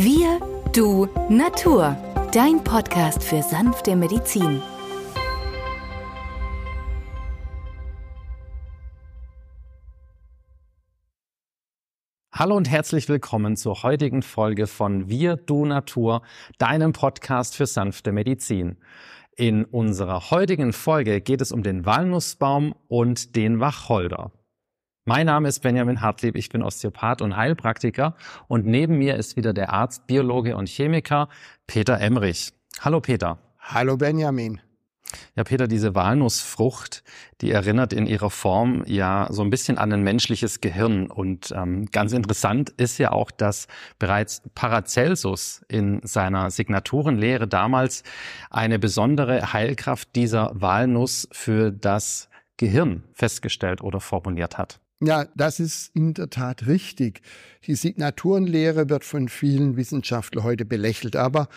Wir, du, Natur. Dein Podcast für sanfte Medizin. Hallo und herzlich willkommen zur heutigen Folge von Wir, du, Natur, deinem Podcast für sanfte Medizin. In unserer heutigen Folge geht es um den Walnussbaum und den Wacholder. Mein Name ist Benjamin Hartlieb, ich bin Osteopath und Heilpraktiker und neben mir ist wieder der Arzt, Biologe und Chemiker Peter Emrich. Hallo Peter. Hallo Benjamin. Ja, Peter, diese Walnussfrucht, die erinnert in ihrer Form ja so ein bisschen an ein menschliches Gehirn. Und ähm, ganz interessant ist ja auch, dass bereits Paracelsus in seiner Signaturenlehre damals eine besondere Heilkraft dieser Walnuss für das Gehirn festgestellt oder formuliert hat. Ja, das ist in der Tat richtig. Die Signaturenlehre wird von vielen Wissenschaftlern heute belächelt, aber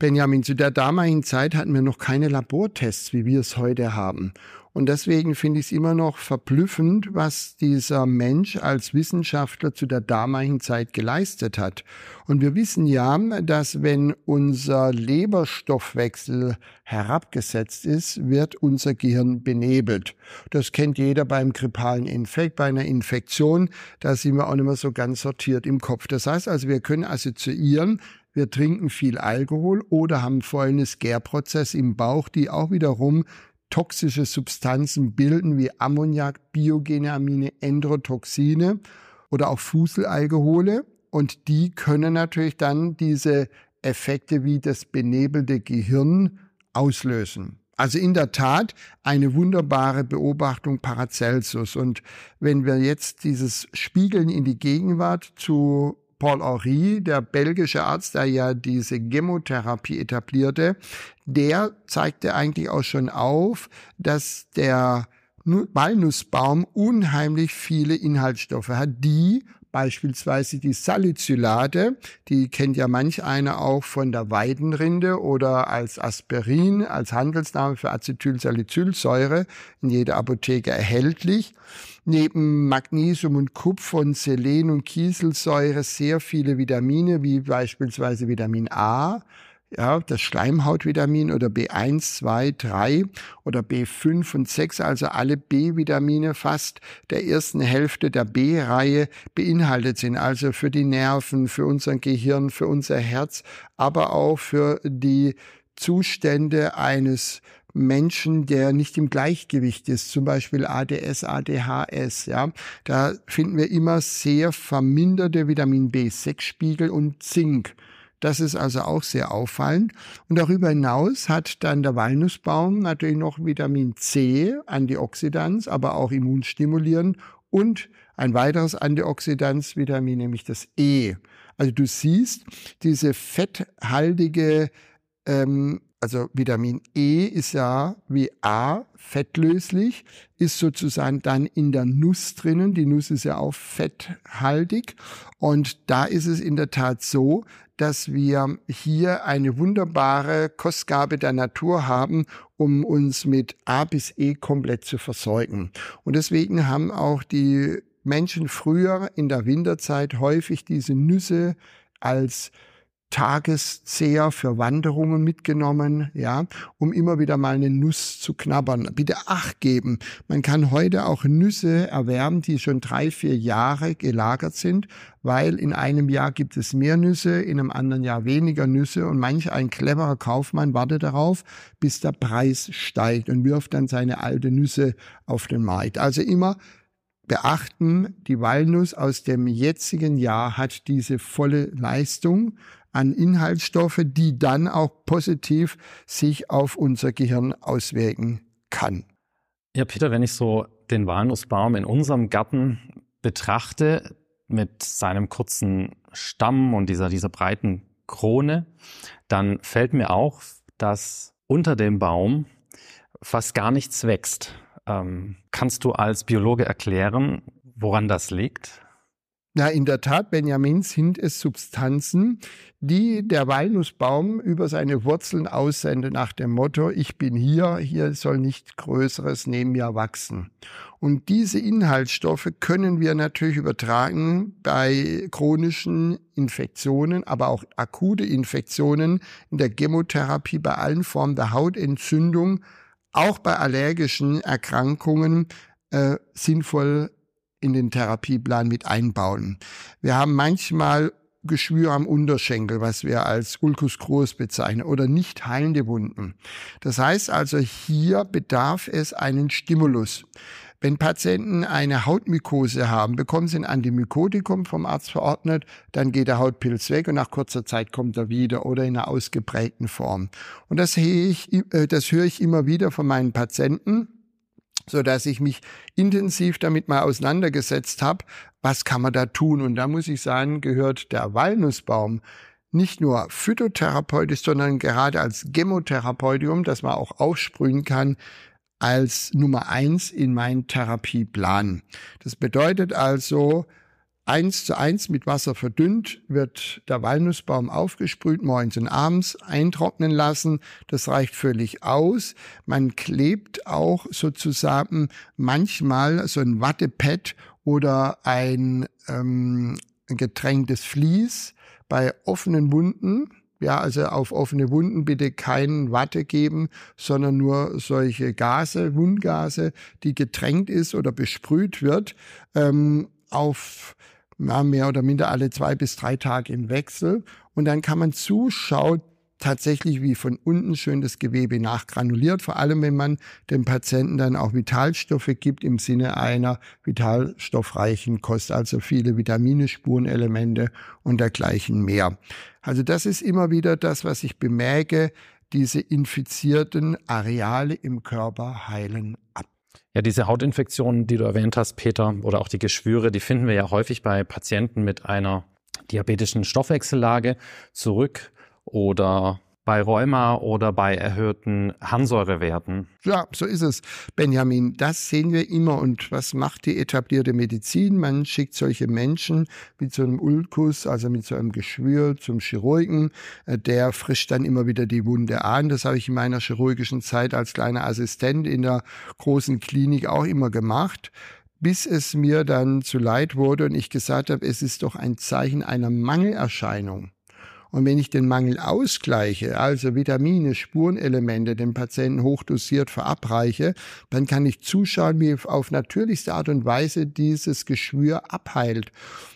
Benjamin, zu der damaligen Zeit hatten wir noch keine Labortests, wie wir es heute haben. Und deswegen finde ich es immer noch verblüffend, was dieser Mensch als Wissenschaftler zu der damaligen Zeit geleistet hat. Und wir wissen ja, dass wenn unser Leberstoffwechsel herabgesetzt ist, wird unser Gehirn benebelt. Das kennt jeder beim grippalen Infekt, bei einer Infektion. Da sind wir auch nicht mehr so ganz sortiert im Kopf. Das heißt also, wir können assoziieren, wir trinken viel Alkohol oder haben volles Gärprozess im Bauch, die auch wiederum toxische Substanzen bilden wie Ammoniak, biogene Amine, Endotoxine oder auch Fuselalkohole. Und die können natürlich dann diese Effekte wie das benebelte Gehirn auslösen. Also in der Tat eine wunderbare Beobachtung Paracelsus. Und wenn wir jetzt dieses Spiegeln in die Gegenwart zu Paul Henry, der belgische Arzt, der ja diese Chemotherapie etablierte, der zeigte eigentlich auch schon auf, dass der Walnussbaum unheimlich viele Inhaltsstoffe hat, die beispielsweise die Salicylate, die kennt ja manch einer auch von der Weidenrinde oder als Aspirin, als Handelsname für Acetylsalicylsäure in jeder Apotheke erhältlich. Neben Magnesium und Kupfer und Selen und Kieselsäure sehr viele Vitamine, wie beispielsweise Vitamin A, ja, das Schleimhautvitamin oder B1, 2, 3 oder B5 und 6, also alle B-Vitamine fast der ersten Hälfte der B-Reihe beinhaltet sind, also für die Nerven, für unser Gehirn, für unser Herz, aber auch für die Zustände eines Menschen, der nicht im Gleichgewicht ist, zum Beispiel ADS, ADHS, ja, da finden wir immer sehr verminderte Vitamin B6-Spiegel und Zink. Das ist also auch sehr auffallend. Und darüber hinaus hat dann der Walnussbaum natürlich noch Vitamin C, Antioxidans, aber auch immunstimulierend und ein weiteres Antioxidanzvitamin, nämlich das E. Also du siehst, diese fetthaltige ähm, also Vitamin E ist ja wie A fettlöslich, ist sozusagen dann in der Nuss drinnen. Die Nuss ist ja auch fetthaltig. Und da ist es in der Tat so, dass wir hier eine wunderbare Kostgabe der Natur haben, um uns mit A bis E komplett zu versorgen. Und deswegen haben auch die Menschen früher in der Winterzeit häufig diese Nüsse als Tageszeher für Wanderungen mitgenommen, ja, um immer wieder mal eine Nuss zu knabbern. Bitte Acht geben. Man kann heute auch Nüsse erwerben, die schon drei, vier Jahre gelagert sind, weil in einem Jahr gibt es mehr Nüsse, in einem anderen Jahr weniger Nüsse und manch ein cleverer Kaufmann wartet darauf, bis der Preis steigt und wirft dann seine alte Nüsse auf den Markt. Also immer beachten, die Walnuss aus dem jetzigen Jahr hat diese volle Leistung an Inhaltsstoffe, die dann auch positiv sich auf unser Gehirn auswirken kann. Ja, Peter, wenn ich so den Walnussbaum in unserem Garten betrachte, mit seinem kurzen Stamm und dieser, dieser breiten Krone, dann fällt mir auch, dass unter dem Baum fast gar nichts wächst. Ähm, kannst du als Biologe erklären, woran das liegt? Na, in der Tat, Benjamin, sind es Substanzen, die der Walnussbaum über seine Wurzeln aussendet nach dem Motto, ich bin hier, hier soll nicht Größeres neben mir wachsen. Und diese Inhaltsstoffe können wir natürlich übertragen bei chronischen Infektionen, aber auch akute Infektionen in der Chemotherapie, bei allen Formen der Hautentzündung, auch bei allergischen Erkrankungen äh, sinnvoll in den Therapieplan mit einbauen. Wir haben manchmal Geschwür am Unterschenkel, was wir als Ulcus Crohs bezeichnen, oder nicht heilende Wunden. Das heißt also, hier bedarf es einen Stimulus. Wenn Patienten eine Hautmykose haben, bekommen sie ein Antimykotikum vom Arzt verordnet, dann geht der Hautpilz weg und nach kurzer Zeit kommt er wieder oder in einer ausgeprägten Form. Und das höre ich, äh, das höre ich immer wieder von meinen Patienten so dass ich mich intensiv damit mal auseinandergesetzt habe, was kann man da tun? Und da muss ich sagen, gehört der Walnussbaum nicht nur phytotherapeutisch, sondern gerade als Chemotherapeutium, das man auch aufsprühen kann, als Nummer eins in meinen Therapieplan. Das bedeutet also, eins zu eins mit Wasser verdünnt, wird der Walnussbaum aufgesprüht, morgens und abends eintrocknen lassen. Das reicht völlig aus. Man klebt auch sozusagen manchmal so ein Wattepad oder ein ähm, getränktes Vlies bei offenen Wunden. Ja, also auf offene Wunden bitte keinen Watte geben, sondern nur solche Gase, Wundgase, die getränkt ist oder besprüht wird. Ähm, auf ja, mehr oder minder alle zwei bis drei Tage im Wechsel. Und dann kann man zuschauen, tatsächlich wie von unten schön das Gewebe nachgranuliert, vor allem wenn man dem Patienten dann auch Vitalstoffe gibt im Sinne einer vitalstoffreichen Kost, also viele Vitamine, Spurenelemente und dergleichen mehr. Also das ist immer wieder das, was ich bemerke, diese infizierten Areale im Körper heilen ab. Ja, diese Hautinfektionen, die du erwähnt hast, Peter, oder auch die Geschwüre, die finden wir ja häufig bei Patienten mit einer diabetischen Stoffwechsellage zurück oder bei Rheuma oder bei erhöhten Harnsäurewerten. Ja, so ist es, Benjamin. Das sehen wir immer. Und was macht die etablierte Medizin? Man schickt solche Menschen mit so einem Ulkus, also mit so einem Geschwür zum Chirurgen. Äh, der frischt dann immer wieder die Wunde an. Das habe ich in meiner chirurgischen Zeit als kleiner Assistent in der großen Klinik auch immer gemacht bis es mir dann zu leid wurde und ich gesagt habe, es ist doch ein Zeichen einer Mangelerscheinung. Und wenn ich den Mangel ausgleiche, also Vitamine, Spurenelemente dem Patienten hochdosiert verabreiche, dann kann ich zuschauen, wie auf natürlichste Art und Weise dieses Geschwür abheilt.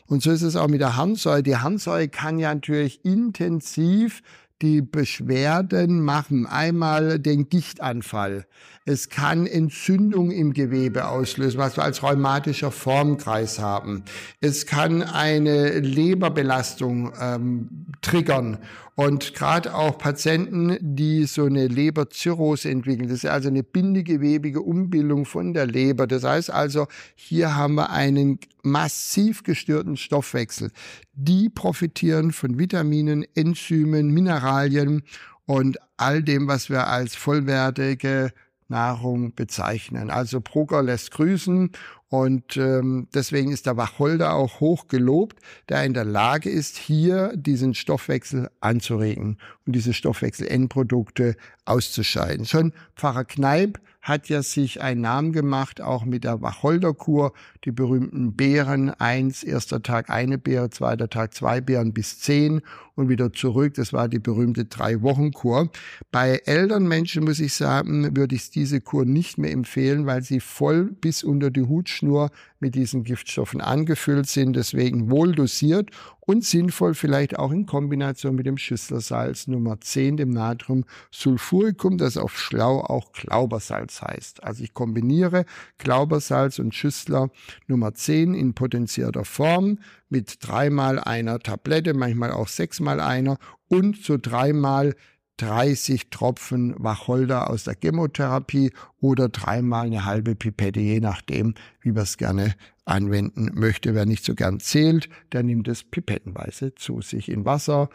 Und so ist es auch mit der Harnsäure. Die Harnsäure kann ja natürlich intensiv die Beschwerden machen. Einmal den Gichtanfall. Es kann Entzündung im Gewebe auslösen, was wir als rheumatischer Formkreis haben. Es kann eine Leberbelastung ähm, triggern. Und gerade auch Patienten, die so eine Leberzirrhose entwickeln, das ist also eine bindegewebige Umbildung von der Leber. Das heißt also, hier haben wir einen massiv gestörten Stoffwechsel. Die profitieren von Vitaminen, Enzymen, Mineralien und all dem, was wir als vollwertige Nahrung bezeichnen. Also Proger lässt grüßen und ähm, deswegen ist der Wacholder auch hoch gelobt, der in der Lage ist, hier diesen Stoffwechsel anzuregen und diese Stoffwechsel-Endprodukte auszuscheiden. Schon Pfarrer Kneip hat ja sich einen Namen gemacht, auch mit der Wacholderkur, die berühmten Beeren, eins, erster Tag eine Beere, zweiter Tag zwei Beeren bis zehn und wieder zurück. Das war die berühmte Drei-Wochen-Kur. Bei älteren Menschen, muss ich sagen, würde ich diese Kur nicht mehr empfehlen, weil sie voll bis unter die Hutschnur mit diesen Giftstoffen angefüllt sind. Deswegen wohl dosiert und sinnvoll vielleicht auch in Kombination mit dem Schüsslersalz Nummer 10, dem Natriumsulfuricum, das auf schlau auch Glaubersalz heißt. Also ich kombiniere Glaubersalz und Schüssler Nummer 10 in potenzierter Form mit dreimal einer Tablette, manchmal auch sechsmal einer und so dreimal 30 Tropfen Wacholder aus der Chemotherapie oder dreimal eine halbe Pipette, je nachdem, wie man es gerne anwenden möchte. Wer nicht so gern zählt, der nimmt es pipettenweise zu sich in Wasser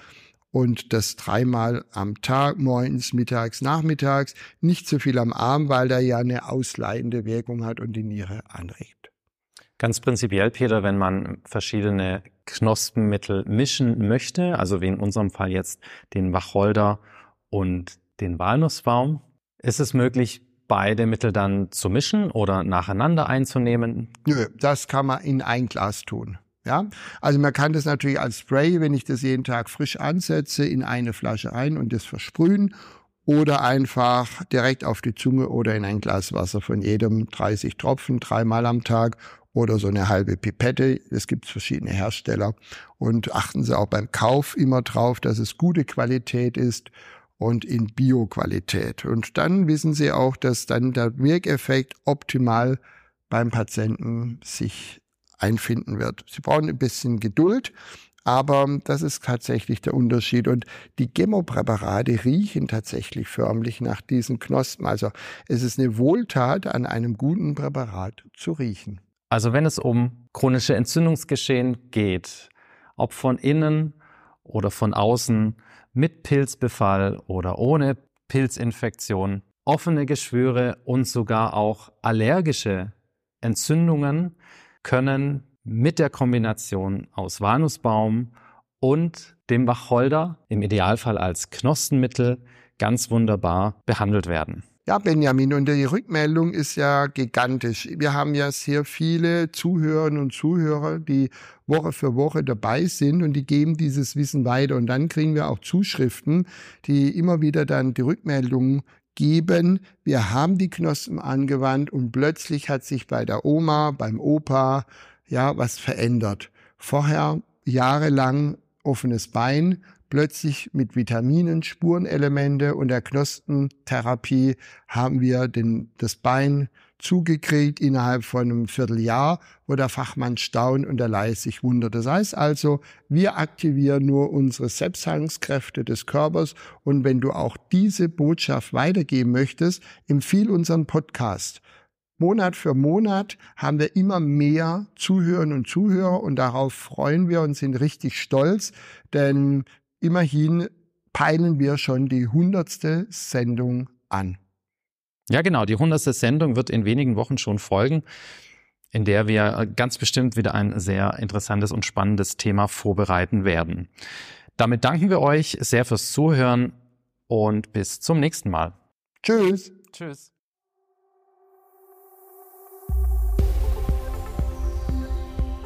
und das dreimal am Tag, morgens, mittags, nachmittags, nicht so viel am Abend, weil der ja eine ausleitende Wirkung hat und die Niere anregt. Ganz prinzipiell, Peter, wenn man verschiedene Knospenmittel mischen möchte, also wie in unserem Fall jetzt den Wacholder und den Walnussbaum, ist es möglich, beide Mittel dann zu mischen oder nacheinander einzunehmen? Nö, das kann man in ein Glas tun. Ja, also man kann das natürlich als Spray, wenn ich das jeden Tag frisch ansetze, in eine Flasche ein und das versprühen oder einfach direkt auf die Zunge oder in ein Glas Wasser von jedem 30 Tropfen, dreimal am Tag oder so eine halbe Pipette. Es gibt verschiedene Hersteller und achten Sie auch beim Kauf immer drauf, dass es gute Qualität ist und in Bio-Qualität. Und dann wissen Sie auch, dass dann der Wirkeffekt optimal beim Patienten sich einfinden wird. Sie brauchen ein bisschen Geduld, aber das ist tatsächlich der Unterschied. Und die Chemopräparate riechen tatsächlich förmlich nach diesen Knospen. Also es ist eine Wohltat, an einem guten Präparat zu riechen. Also wenn es um chronische Entzündungsgeschehen geht, ob von innen oder von außen, mit Pilzbefall oder ohne Pilzinfektion, offene Geschwüre und sogar auch allergische Entzündungen können mit der Kombination aus Walnussbaum und dem Wacholder, im Idealfall als Knospenmittel, ganz wunderbar behandelt werden. Ja, Benjamin, und die Rückmeldung ist ja gigantisch. Wir haben ja sehr viele Zuhörerinnen und Zuhörer, die Woche für Woche dabei sind und die geben dieses Wissen weiter. Und dann kriegen wir auch Zuschriften, die immer wieder dann die Rückmeldung geben, wir haben die Knospen angewandt und plötzlich hat sich bei der Oma, beim Opa, ja, was verändert. Vorher jahrelang offenes Bein, plötzlich mit Vitaminen, Spurenelemente und der Knospentherapie haben wir den, das Bein zugekriegt innerhalb von einem Vierteljahr, wo der Fachmann staunt und der Laie sich wundert. Das heißt also, wir aktivieren nur unsere Selbstheilungskräfte des Körpers und wenn du auch diese Botschaft weitergeben möchtest, empfiehl unseren Podcast. Monat für Monat haben wir immer mehr Zuhörerinnen und Zuhörer und darauf freuen wir und sind richtig stolz, denn immerhin peilen wir schon die hundertste Sendung an. Ja, genau. Die hundertste Sendung wird in wenigen Wochen schon folgen, in der wir ganz bestimmt wieder ein sehr interessantes und spannendes Thema vorbereiten werden. Damit danken wir euch sehr fürs Zuhören und bis zum nächsten Mal. Tschüss. Tschüss.